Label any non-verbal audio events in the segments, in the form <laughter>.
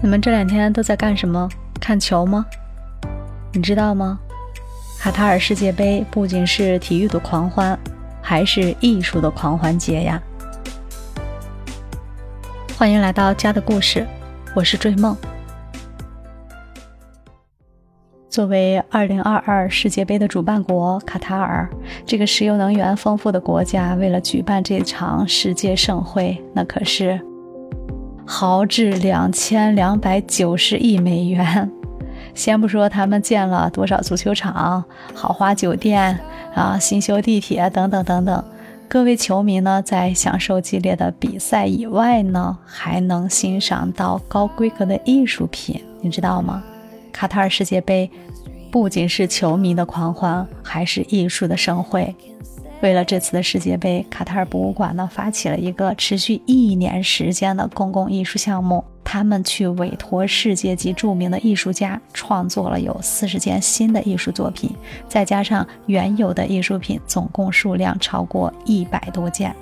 你们这两天都在干什么？看球吗？你知道吗？卡塔尔世界杯不仅是体育的狂欢，还是艺术的狂欢节呀！欢迎来到家的故事，我是追梦。作为2022世界杯的主办国，卡塔尔这个石油能源丰富的国家，为了举办这场世界盛会，那可是。豪掷两千两百九十亿美元，先不说他们建了多少足球场、豪华酒店啊、新修地铁等等等等，各位球迷呢，在享受激烈的比赛以外呢，还能欣赏到高规格的艺术品，你知道吗？卡塔尔世界杯不仅是球迷的狂欢，还是艺术的盛会。为了这次的世界杯，卡塔尔博物馆呢发起了一个持续一年时间的公共艺术项目。他们去委托世界级著名的艺术家创作了有四十件新的艺术作品，再加上原有的艺术品，总共数量超过一百多件。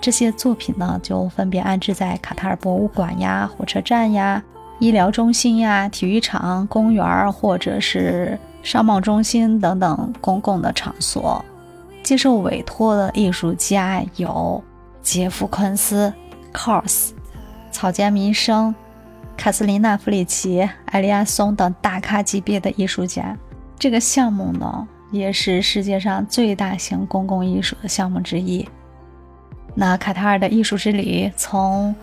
这些作品呢，就分别安置在卡塔尔博物馆呀、火车站呀、医疗中心呀、体育场、公园或者是商贸中心等等公共的场所。接受委托的艺术家有杰夫·昆斯、c o r s 草间弥生、卡斯琳娜·弗里奇、艾利亚松等大咖级别的艺术家。这个项目呢，也是世界上最大型公共艺术的项目之一。那卡塔尔的艺术之旅从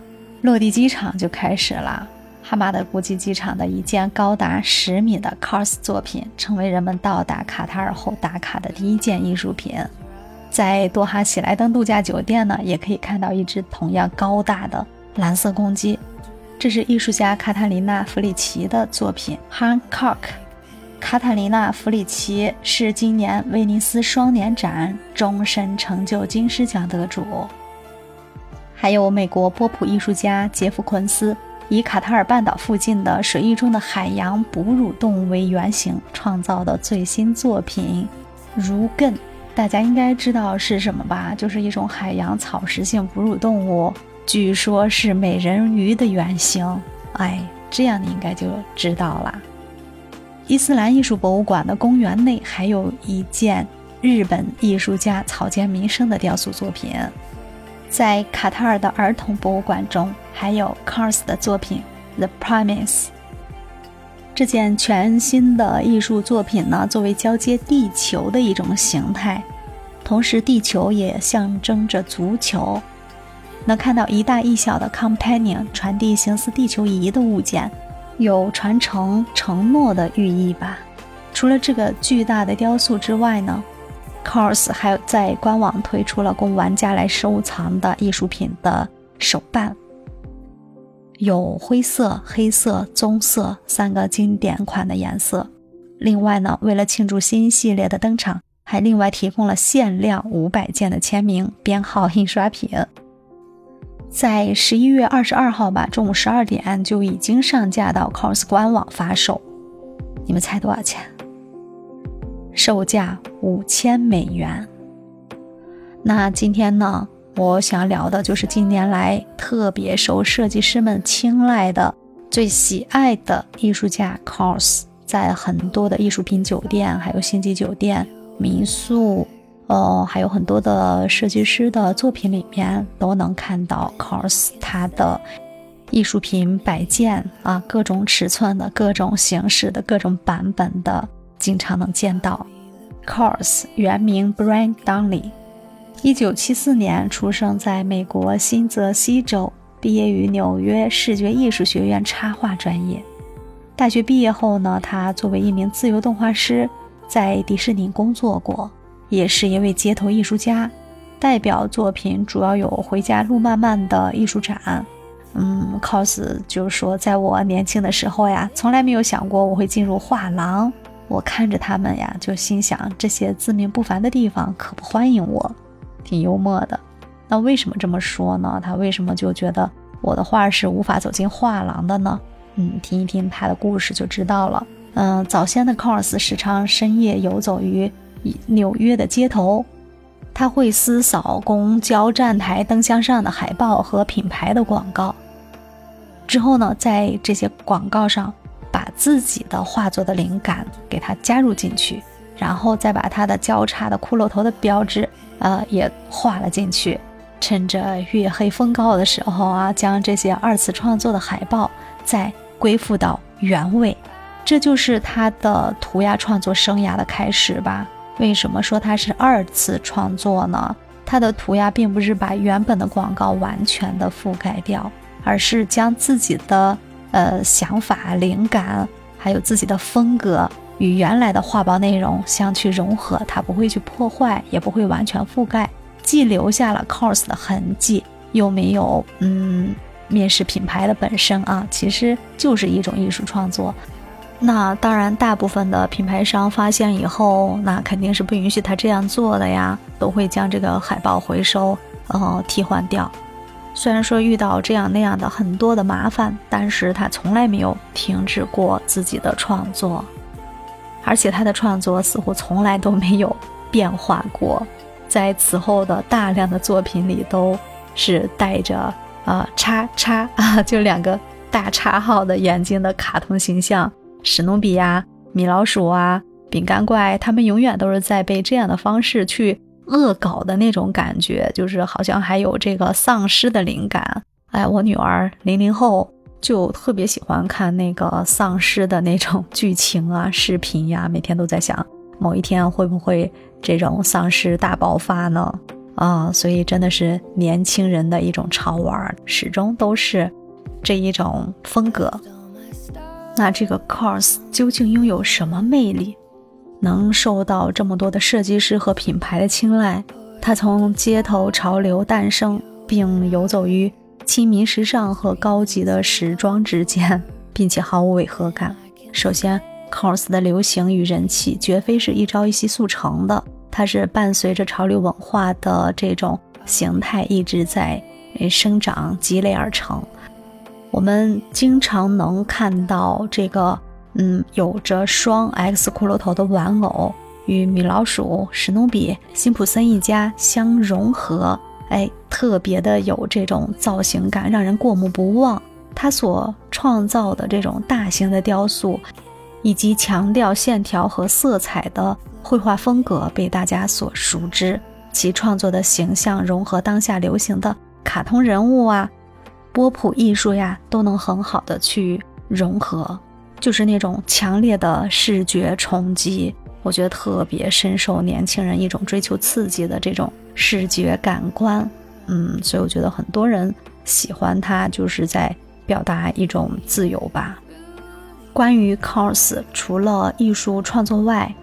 落地机场就开始了。哈马德国际机场的一件高达十米的 Cars 作品，成为人们到达卡塔尔后打卡的第一件艺术品。在多哈喜来登度假酒店呢，也可以看到一只同样高大的蓝色公鸡，这是艺术家卡塔琳娜·弗里奇的作品 Hancock。卡塔琳娜·弗里奇是今年威尼斯双年展终身成就金狮奖得主。还有美国波普艺术家杰夫·昆斯。以卡塔尔半岛附近的水域中的海洋哺乳动物为原型创造的最新作品——如艮，大家应该知道是什么吧？就是一种海洋草食性哺乳动物，据说是美人鱼的原型。哎，这样你应该就知道了。伊斯兰艺术博物馆的公园内还有一件日本艺术家草间弥生的雕塑作品。在卡塔尔的儿童博物馆中，还有 Cars 的作品《The Promise》。这件全新的艺术作品呢，作为交接地球的一种形态，同时地球也象征着足球。能看到一大一小的 Companion 传递形似地球仪的物件，有传承承诺的寓意吧。除了这个巨大的雕塑之外呢 Course 还有在官网推出了供玩家来收藏的艺术品的手办，有灰色、黑色、棕色三个经典款的颜色。另外呢，为了庆祝新系列的登场，还另外提供了限量五百件的签名编号印刷品。在十一月二十二号吧，中午十二点就已经上架到 Cars 官网发售。你们猜多少钱？售价五千美元。那今天呢，我想聊的就是近年来特别受设计师们青睐的、最喜爱的艺术家 c o s 在很多的艺术品酒店、还有星级酒店、民宿，哦，还有很多的设计师的作品里面都能看到 c o s 他的艺术品摆件啊，各种尺寸的、各种形式的、各种版本的。经常能见到。c o r s 原名 Brian d o n l e y 一九七四年出生在美国新泽西州，毕业于纽约视觉艺术学院插画专业。大学毕业后呢，他作为一名自由动画师，在迪士尼工作过，也是一位街头艺术家。代表作品主要有《回家路漫漫》的艺术展。嗯，cos 就是说，在我年轻的时候呀，从来没有想过我会进入画廊。我看着他们呀，就心想这些自命不凡的地方可不欢迎我，挺幽默的。那为什么这么说呢？他为什么就觉得我的画是无法走进画廊的呢？嗯，听一听他的故事就知道了。嗯，早先的 cos 时常深夜游走于纽约的街头，他会撕扫公交站台灯箱上的海报和品牌的广告。之后呢，在这些广告上把自己的画作的灵感给它加入进去，然后再把它的交叉的骷髅头的标志，呃，也画了进去。趁着月黑风高的时候啊，将这些二次创作的海报再归附到原位，这就是他的涂鸦创作生涯的开始吧。为什么说它是二次创作呢？他的涂鸦并不是把原本的广告完全的覆盖掉，而是将自己的呃想法、灵感，还有自己的风格与原来的画报内容相去融合，它不会去破坏，也不会完全覆盖，既留下了 course 的痕迹，又没有嗯蔑视品牌的本身啊，其实就是一种艺术创作。那当然，大部分的品牌商发现以后，那肯定是不允许他这样做的呀，都会将这个海报回收，呃，替换掉。虽然说遇到这样那样的很多的麻烦，但是他从来没有停止过自己的创作，而且他的创作似乎从来都没有变化过，在此后的大量的作品里都是带着啊叉叉啊，<laughs> 就两个大叉号的眼睛的卡通形象。史努比呀，米老鼠啊，饼干怪，他们永远都是在被这样的方式去恶搞的那种感觉，就是好像还有这个丧尸的灵感。哎，我女儿零零后就特别喜欢看那个丧尸的那种 <laughs> 剧情啊、视频呀，每天都在想某一天会不会这种丧尸大爆发呢？啊，所以真的是年轻人的一种潮玩，始终都是这一种风格。那这个 course 究竟拥有什么魅力，能受到这么多的设计师和品牌的青睐？它从街头潮流诞生，并游走于亲民时尚和高级的时装之间，<laughs> 并且毫无违和感。首先，cos 的流行与人气绝非是一朝一夕速成的，它是伴随着潮流文化的这种形态一直在生长积累而成。我们经常能看到这个，嗯，有着双 X 骷髅头的玩偶与米老鼠、史努比、辛普森一家相融合，哎，特别的有这种造型感，让人过目不忘。他所创造的这种大型的雕塑，以及强调线条和色彩的绘画风格被大家所熟知。其创作的形象融合当下流行的卡通人物啊。波普艺术呀，都能很好的去融合，就是那种强烈的视觉冲击，我觉得特别深受年轻人一种追求刺激的这种视觉感官。嗯，所以我觉得很多人喜欢它，就是在表达一种自由吧。关于 cos，除了艺术创作外，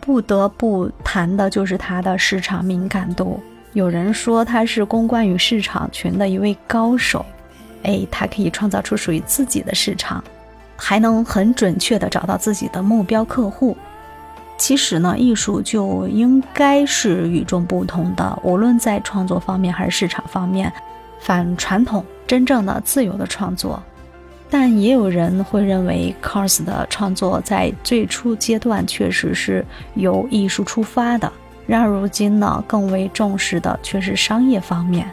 不得不谈的就是它的市场敏感度。有人说他是公关与市场群的一位高手。哎，他可以创造出属于自己的市场，还能很准确地找到自己的目标客户。其实呢，艺术就应该是与众不同的，无论在创作方面还是市场方面，反传统、真正的自由的创作。但也有人会认为，cos 的创作在最初阶段确实是由艺术出发的，然而如今呢，更为重视的却是商业方面。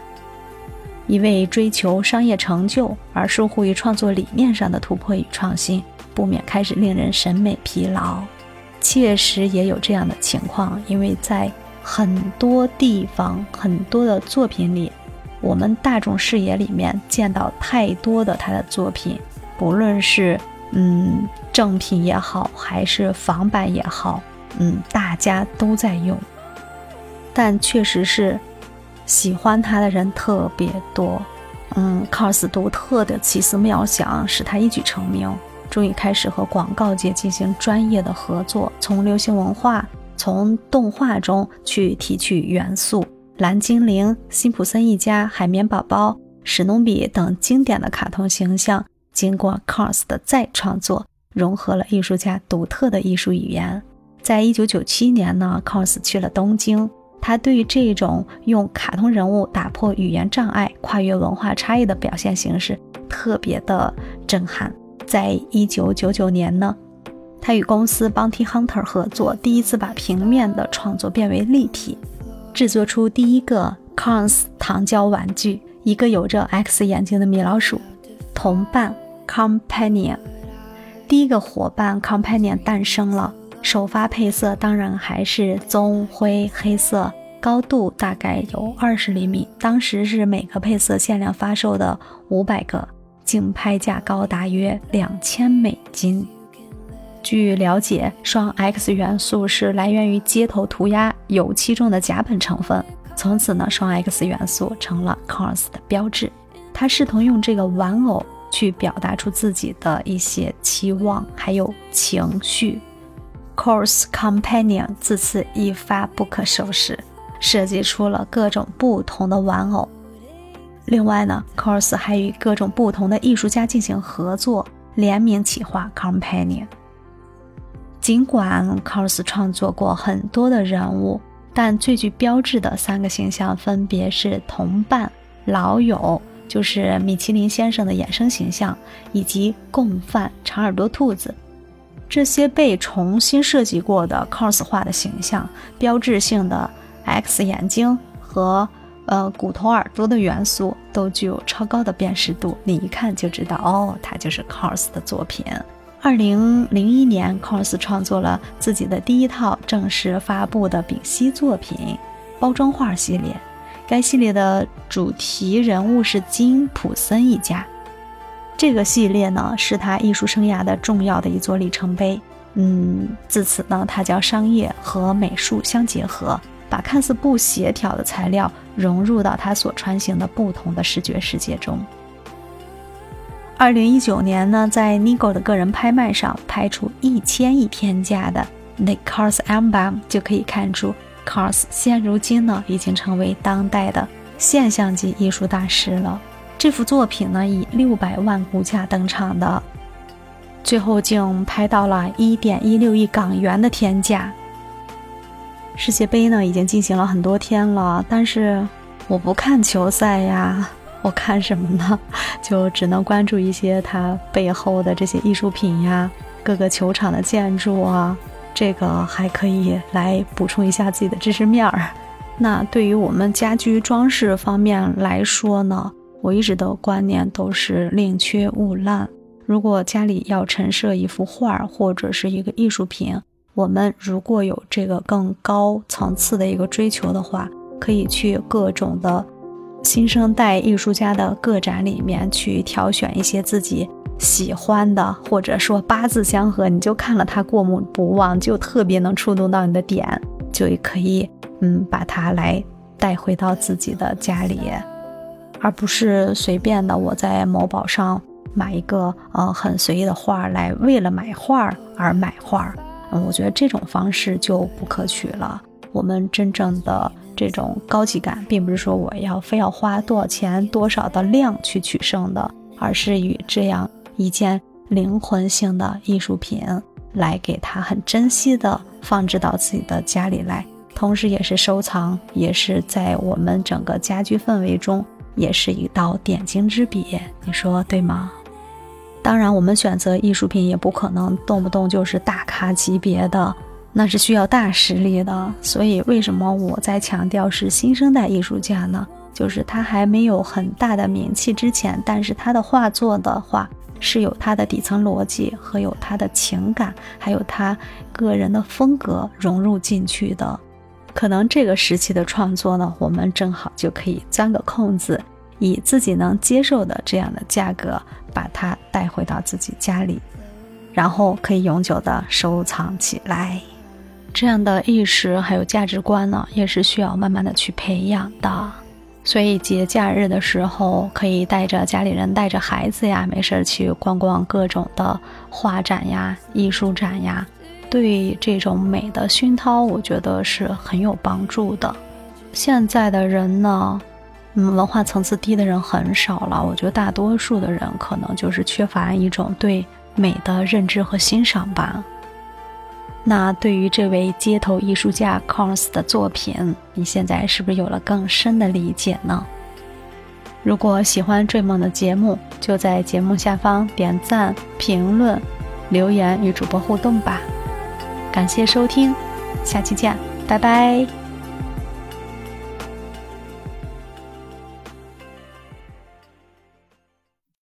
一味追求商业成就而疏忽于创作理念上的突破与创新，不免开始令人审美疲劳。确实也有这样的情况，因为在很多地方、很多的作品里，我们大众视野里面见到太多的他的作品，不论是嗯正品也好，还是仿版也好，嗯，大家都在用，但确实是。喜欢他的人特别多，嗯，cos 独特的奇思妙想使他一举成名，终于开始和广告界进行专业的合作，从流行文化、从动画中去提取元素，蓝精灵、辛普森一家、海绵宝宝、史努比等经典的卡通形象，经过 cos 的再创作，融合了艺术家独特的艺术语言。在一九九七年呢，cos 去了东京。他对于这种用卡通人物打破语言障碍、跨越文化差异的表现形式特别的震撼。在一九九九年呢，他与公司 Bounty Hunter 合作，第一次把平面的创作变为立体，制作出第一个 Cons 糖胶玩具——一个有着 X 眼睛的米老鼠。同伴 （companion）。第一个伙伴 companion 诞生了，首发配色当然还是棕灰黑色，高度大概有二十厘米，当时是每个配色限量发售的五百个，竞拍价高达约两千美金。据了解，双 X 元素是来源于街头涂鸦油漆中的甲苯成分，从此呢，双 X 元素成了 COS 的标志。他试图用这个玩偶。去表达出自己的一些期望，还有情绪。Course Companion 自此一发不可收拾，设计出了各种不同的玩偶。另外呢，Course 还与各种不同的艺术家进行合作，联名企划 Companion。尽管 Course 创作过很多的人物，但最具标志的三个形象分别是同伴、老友。就是米其林先生的衍生形象，以及共犯长耳朵兔子，这些被重新设计过的 cos 化的形象，标志性的 X 眼睛和呃骨头耳朵的元素，都具有超高的辨识度，你一看就知道，哦，它就是 cos 的作品。二零零一年，cos 创作了自己的第一套正式发布的丙烯作品包装画系列。该系列的主题人物是金普森一家。这个系列呢，是他艺术生涯的重要的一座里程碑。嗯，自此呢，他将商业和美术相结合，把看似不协调的材料融入到他所穿行的不同的视觉世界中。二零一九年呢，在 Nigo 的个人拍卖上拍出一千亿天价的 The Cars Album，就可以看出。Cars 现如今呢，已经成为当代的现象级艺术大师了。这幅作品呢，以六百万估价登场的，最后竟拍到了一点一六亿港元的天价。世界杯呢，已经进行了很多天了，但是我不看球赛呀，我看什么呢？<laughs> 就只能关注一些它背后的这些艺术品呀，各个球场的建筑啊。这个还可以来补充一下自己的知识面儿。那对于我们家居装饰方面来说呢，我一直的观念都是宁缺毋滥。如果家里要陈设一幅画或者是一个艺术品，我们如果有这个更高层次的一个追求的话，可以去各种的新生代艺术家的个展里面去挑选一些自己。喜欢的，或者说八字相合，你就看了它过目不忘，就特别能触动到你的点，就可以嗯把它来带回到自己的家里，而不是随便的我在某宝上买一个呃很随意的画来为了买画而买画，嗯，我觉得这种方式就不可取了。我们真正的这种高级感，并不是说我要非要花多少钱多少的量去取胜的，而是与这样。一件灵魂性的艺术品，来给他很珍惜的放置到自己的家里来，同时也是收藏，也是在我们整个家居氛围中，也是一道点睛之笔。你说对吗？当然，我们选择艺术品也不可能动不动就是大咖级别的，那是需要大实力的。所以，为什么我在强调是新生代艺术家呢？就是他还没有很大的名气之前，但是他的画作的话。是有他的底层逻辑和有他的情感，还有他个人的风格融入进去的。可能这个时期的创作呢，我们正好就可以钻个空子，以自己能接受的这样的价格把它带回到自己家里，然后可以永久的收藏起来。这样的意识还有价值观呢，也是需要慢慢的去培养的。所以节假日的时候，可以带着家里人、带着孩子呀，没事儿去逛逛各种的画展呀、艺术展呀，对这种美的熏陶，我觉得是很有帮助的。现在的人呢，嗯，文化层次低的人很少了，我觉得大多数的人可能就是缺乏一种对美的认知和欣赏吧。那对于这位街头艺术家 Cons 的作品，你现在是不是有了更深的理解呢？如果喜欢《追梦》的节目，就在节目下方点赞、评论、留言与主播互动吧。感谢收听，下期见，拜拜。